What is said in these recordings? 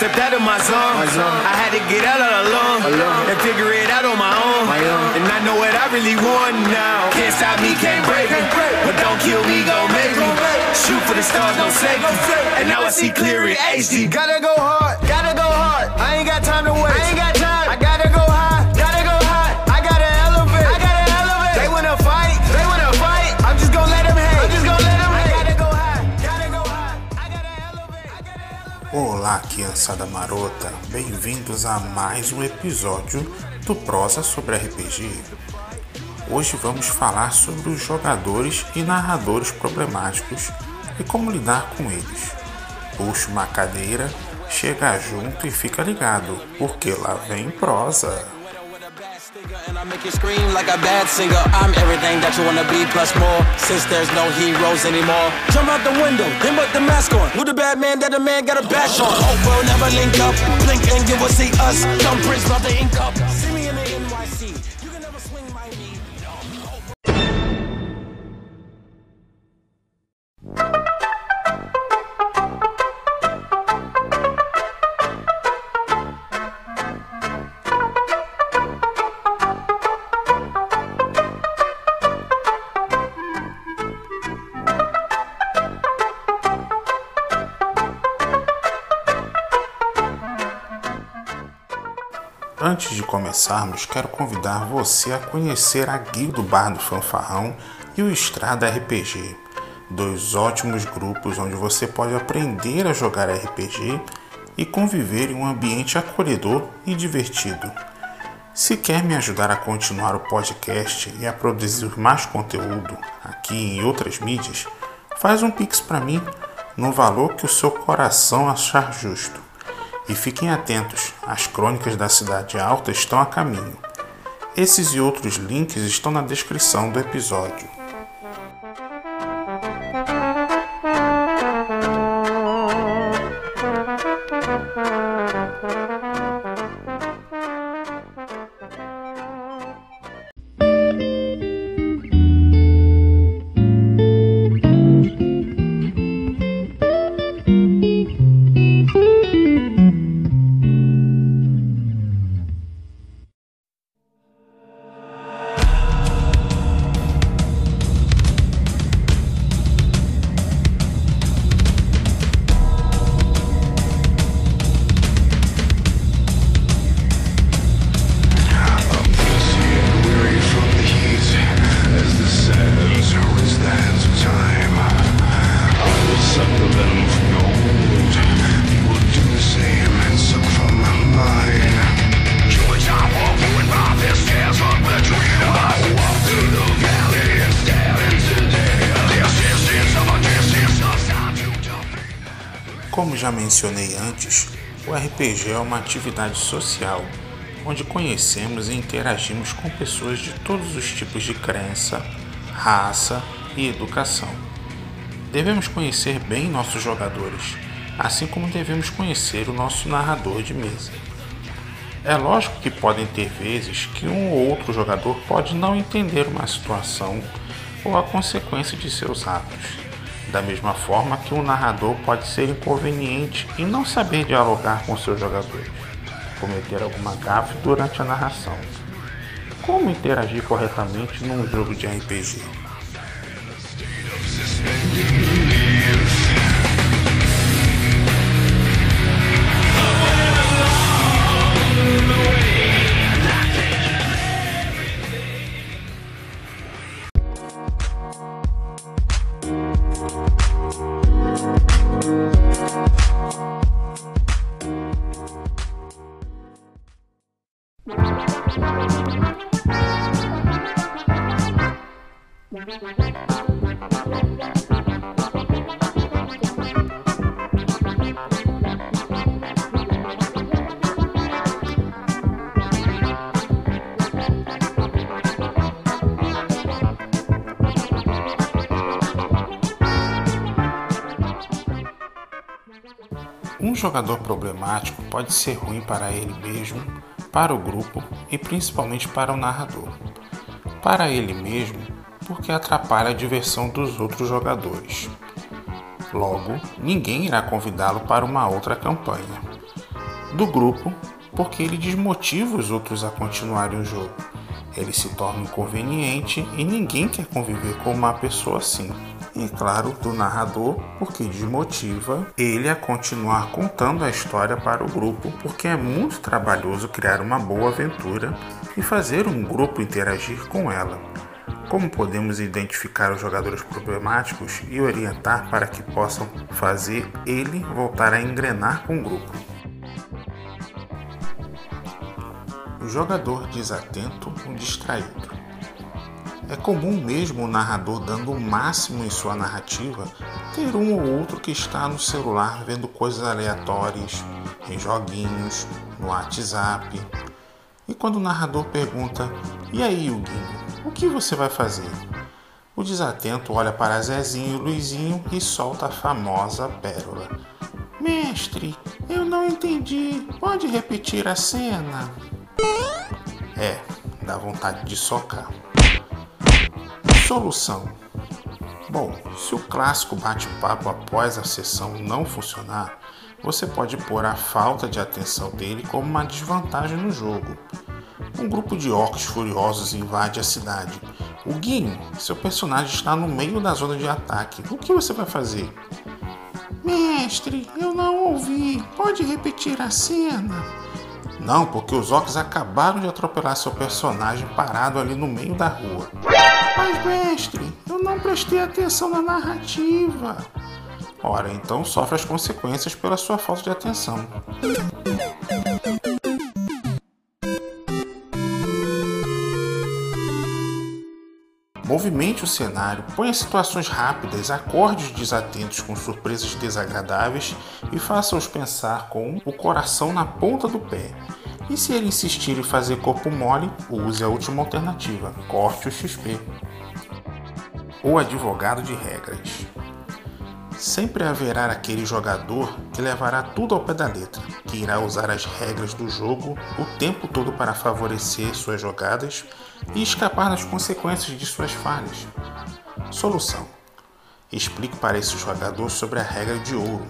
stepped out of my zone. I had to get out all alone and figure it out on my own. And I know what I really want now. Can't stop me, can't break me. But don't kill me, gon' make me. Shoot for the stars, don't save me. And now I see clear in HD. Gotta go hard, gotta go hard. Olá, criançada marota! Bem-vindos a mais um episódio do Prosa sobre RPG. Hoje vamos falar sobre os jogadores e narradores problemáticos e como lidar com eles. Puxa uma cadeira, chega junto e fica ligado, porque lá vem prosa. mask on. Who the bad man that a man got a bash on? Oh, we'll never link up. Blink and you will see us. Thumbprints, not the ink up. Antes de começarmos, quero convidar você a conhecer a Guilda do Bar do Fanfarrão e o Estrada RPG, dois ótimos grupos onde você pode aprender a jogar RPG e conviver em um ambiente acolhedor e divertido. Se quer me ajudar a continuar o podcast e a produzir mais conteúdo aqui em outras mídias, faz um pix para mim no valor que o seu coração achar justo. E fiquem atentos, as crônicas da Cidade Alta estão a caminho. Esses e outros links estão na descrição do episódio. Mencionei antes, o RPG é uma atividade social onde conhecemos e interagimos com pessoas de todos os tipos de crença, raça e educação. Devemos conhecer bem nossos jogadores, assim como devemos conhecer o nosso narrador de mesa. É lógico que podem ter vezes que um ou outro jogador pode não entender uma situação ou a consequência de seus atos. Da mesma forma que um narrador pode ser inconveniente e não saber dialogar com seus jogadores, cometer alguma gafe durante a narração. Como interagir corretamente num jogo de RPG? Um jogador problemático pode ser ruim para ele mesmo, para o grupo e principalmente para o narrador. Para ele mesmo, porque atrapalha a diversão dos outros jogadores. Logo, ninguém irá convidá-lo para uma outra campanha. do grupo porque ele desmotiva os outros a continuarem o jogo. Ele se torna inconveniente e ninguém quer conviver com uma pessoa assim. E claro, do narrador, porque desmotiva ele a continuar contando a história para o grupo, porque é muito trabalhoso criar uma boa aventura e fazer um grupo interagir com ela. Como podemos identificar os jogadores problemáticos e orientar para que possam fazer ele voltar a engrenar com o grupo? O jogador desatento ou distraído. É comum mesmo o narrador dando o máximo em sua narrativa ter um ou outro que está no celular vendo coisas aleatórias, em joguinhos, no WhatsApp. E quando o narrador pergunta: E aí, Huguinho, o que você vai fazer? O desatento olha para Zezinho e Luizinho e solta a famosa pérola. Mestre, eu não entendi. Pode repetir a cena? É, dá vontade de socar. Solução. Bom, se o clássico bate-papo após a sessão não funcionar, você pode pôr a falta de atenção dele como uma desvantagem no jogo. Um grupo de orcs furiosos invade a cidade. O Guinho, seu personagem está no meio da zona de ataque. O que você vai fazer? Mestre, eu não ouvi. Pode repetir a cena? Não, porque os orcs acabaram de atropelar seu personagem parado ali no meio da rua. Mas, mestre, eu não prestei atenção na narrativa. Ora, então sofre as consequências pela sua falta de atenção. Movimente o cenário, ponha situações rápidas, acordes desatentos com surpresas desagradáveis e faça-os pensar com o coração na ponta do pé. E se ele insistir em fazer corpo mole, use a última alternativa: corte o XP. O advogado de regras. Sempre haverá aquele jogador que levará tudo ao pé da letra, que irá usar as regras do jogo o tempo todo para favorecer suas jogadas e escapar das consequências de suas falhas. Solução: Explique para esse jogador sobre a regra de ouro.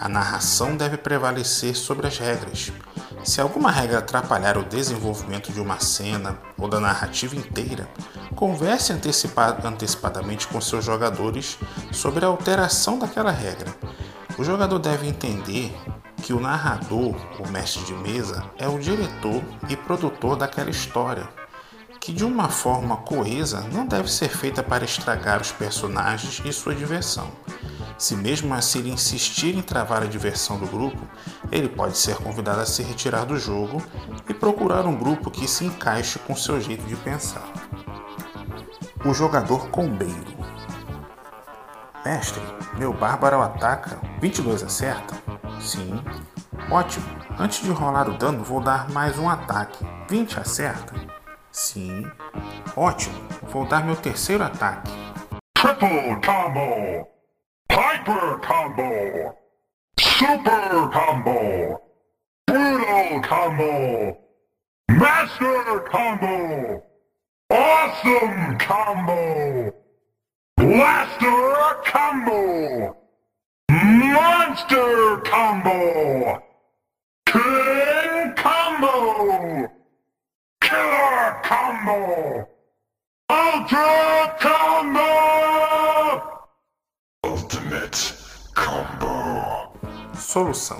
A narração deve prevalecer sobre as regras. Se alguma regra atrapalhar o desenvolvimento de uma cena ou da narrativa inteira, converse antecipadamente com seus jogadores sobre a alteração daquela regra. O jogador deve entender que o narrador, o mestre de mesa, é o diretor e produtor daquela história, que de uma forma coesa não deve ser feita para estragar os personagens e sua diversão. Se mesmo assim ele insistir em travar a diversão do grupo, ele pode ser convidado a se retirar do jogo e procurar um grupo que se encaixe com seu jeito de pensar. O jogador combeiro. Mestre, meu bárbaro ataca. 22 acerta? Sim. Ótimo. Antes de rolar o dano, vou dar mais um ataque. 20 acerta? Sim. Ótimo. Vou dar meu terceiro ataque. Triple combo! Hyper Combo! Super Combo! Brutal Combo! Master Combo! Awesome Combo! Blaster Combo! Monster Combo! King Combo! Killer Combo! Ultra Combo! Solução: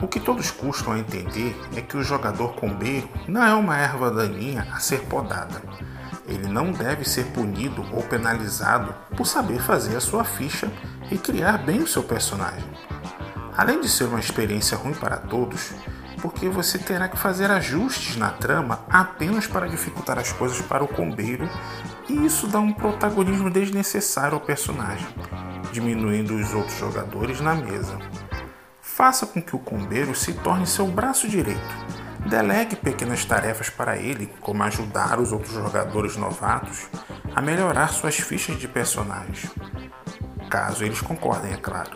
O que todos custam a entender é que o jogador combeiro não é uma erva daninha a ser podada. Ele não deve ser punido ou penalizado por saber fazer a sua ficha e criar bem o seu personagem. Além de ser uma experiência ruim para todos, porque você terá que fazer ajustes na trama apenas para dificultar as coisas para o combeiro e isso dá um protagonismo desnecessário ao personagem, diminuindo os outros jogadores na mesa. Faça com que o combeiro se torne seu braço direito. Delegue pequenas tarefas para ele, como ajudar os outros jogadores novatos a melhorar suas fichas de personagens. Caso eles concordem, é claro.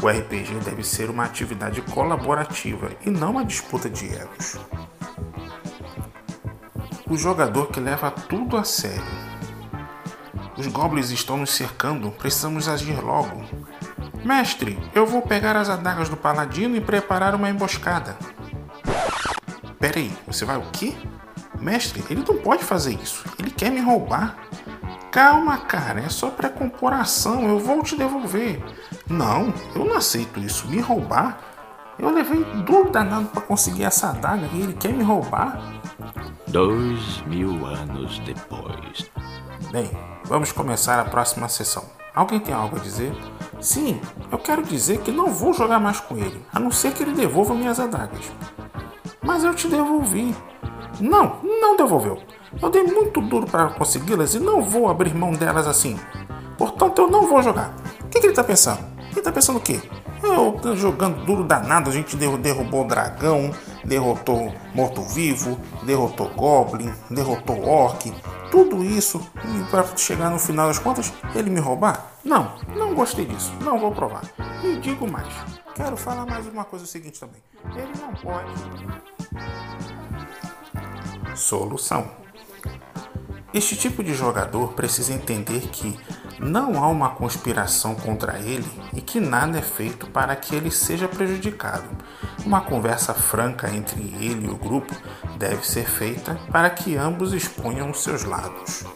O RPG deve ser uma atividade colaborativa e não uma disputa de egos. O jogador que leva tudo a sério. Os goblins estão nos cercando, precisamos agir logo. Mestre, eu vou pegar as adagas do paladino e preparar uma emboscada. Peraí, você vai o quê? Mestre, ele não pode fazer isso. Ele quer me roubar. Calma, cara, é só para compor ação, eu vou te devolver. Não, eu não aceito isso. Me roubar? Eu levei duro danado para conseguir essa adaga e ele quer me roubar? Dois mil anos depois. Bem, vamos começar a próxima sessão. Alguém tem algo a dizer? Sim, eu quero dizer que não vou jogar mais com ele, a não ser que ele devolva minhas adagas. Mas eu te devolvi. Não, não devolveu. Eu dei muito duro para consegui-las e não vou abrir mão delas assim. Portanto, eu não vou jogar. O que, que ele está pensando? Ele está pensando o quê? Eu jogando duro danado, a gente derrubou o dragão, derrotou morto-vivo, derrotou Goblin, derrotou Orc, tudo isso para chegar no final das contas ele me roubar? Não, não gostei disso, não vou provar. E digo mais, quero falar mais uma coisa o seguinte também. Ele não pode. Solução. Este tipo de jogador precisa entender que não há uma conspiração contra ele e que nada é feito para que ele seja prejudicado. Uma conversa franca entre ele e o grupo deve ser feita para que ambos exponham os seus lados.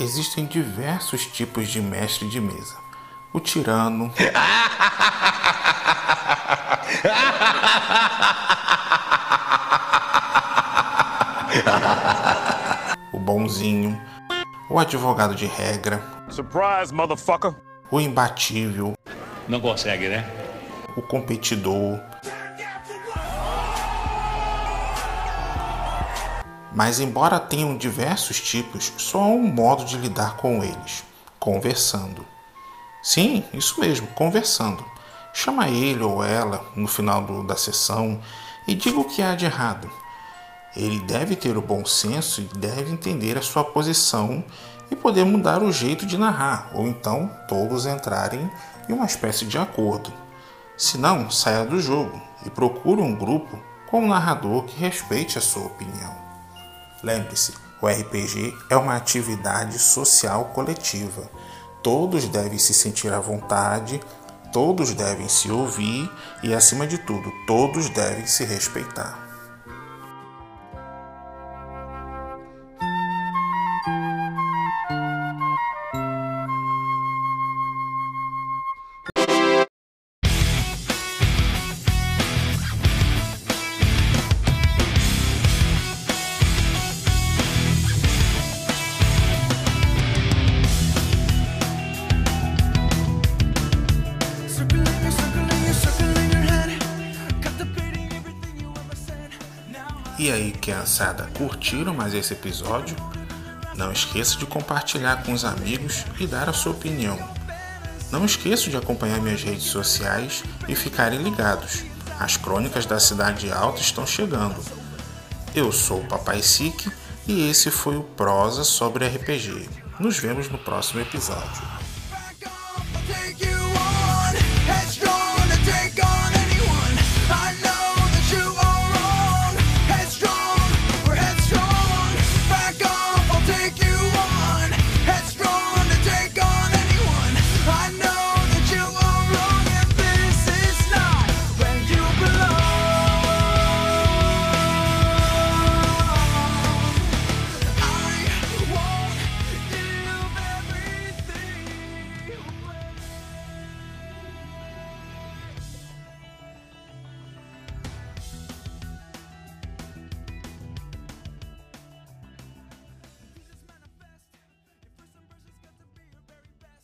Existem diversos tipos de mestre de mesa. O tirano. o bonzinho. O advogado de regra. Surprise, motherfucker! O imbatível. Não consegue, né? O competidor. Mas, embora tenham diversos tipos, só há um modo de lidar com eles: conversando. Sim, isso mesmo, conversando. Chama ele ou ela no final do, da sessão e diga o que há de errado. Ele deve ter o bom senso e deve entender a sua posição e poder mudar o jeito de narrar, ou então todos entrarem em uma espécie de acordo. Se não, saia do jogo e procure um grupo com um narrador que respeite a sua opinião. Lembre-se, o RPG é uma atividade social coletiva. Todos devem se sentir à vontade, todos devem se ouvir e, acima de tudo, todos devem se respeitar. Criançada, curtiram mais esse episódio? Não esqueça de compartilhar com os amigos e dar a sua opinião. Não esqueça de acompanhar minhas redes sociais e ficarem ligados. As crônicas da Cidade Alta estão chegando. Eu sou o Papai Sique e esse foi o Prosa sobre RPG. Nos vemos no próximo episódio.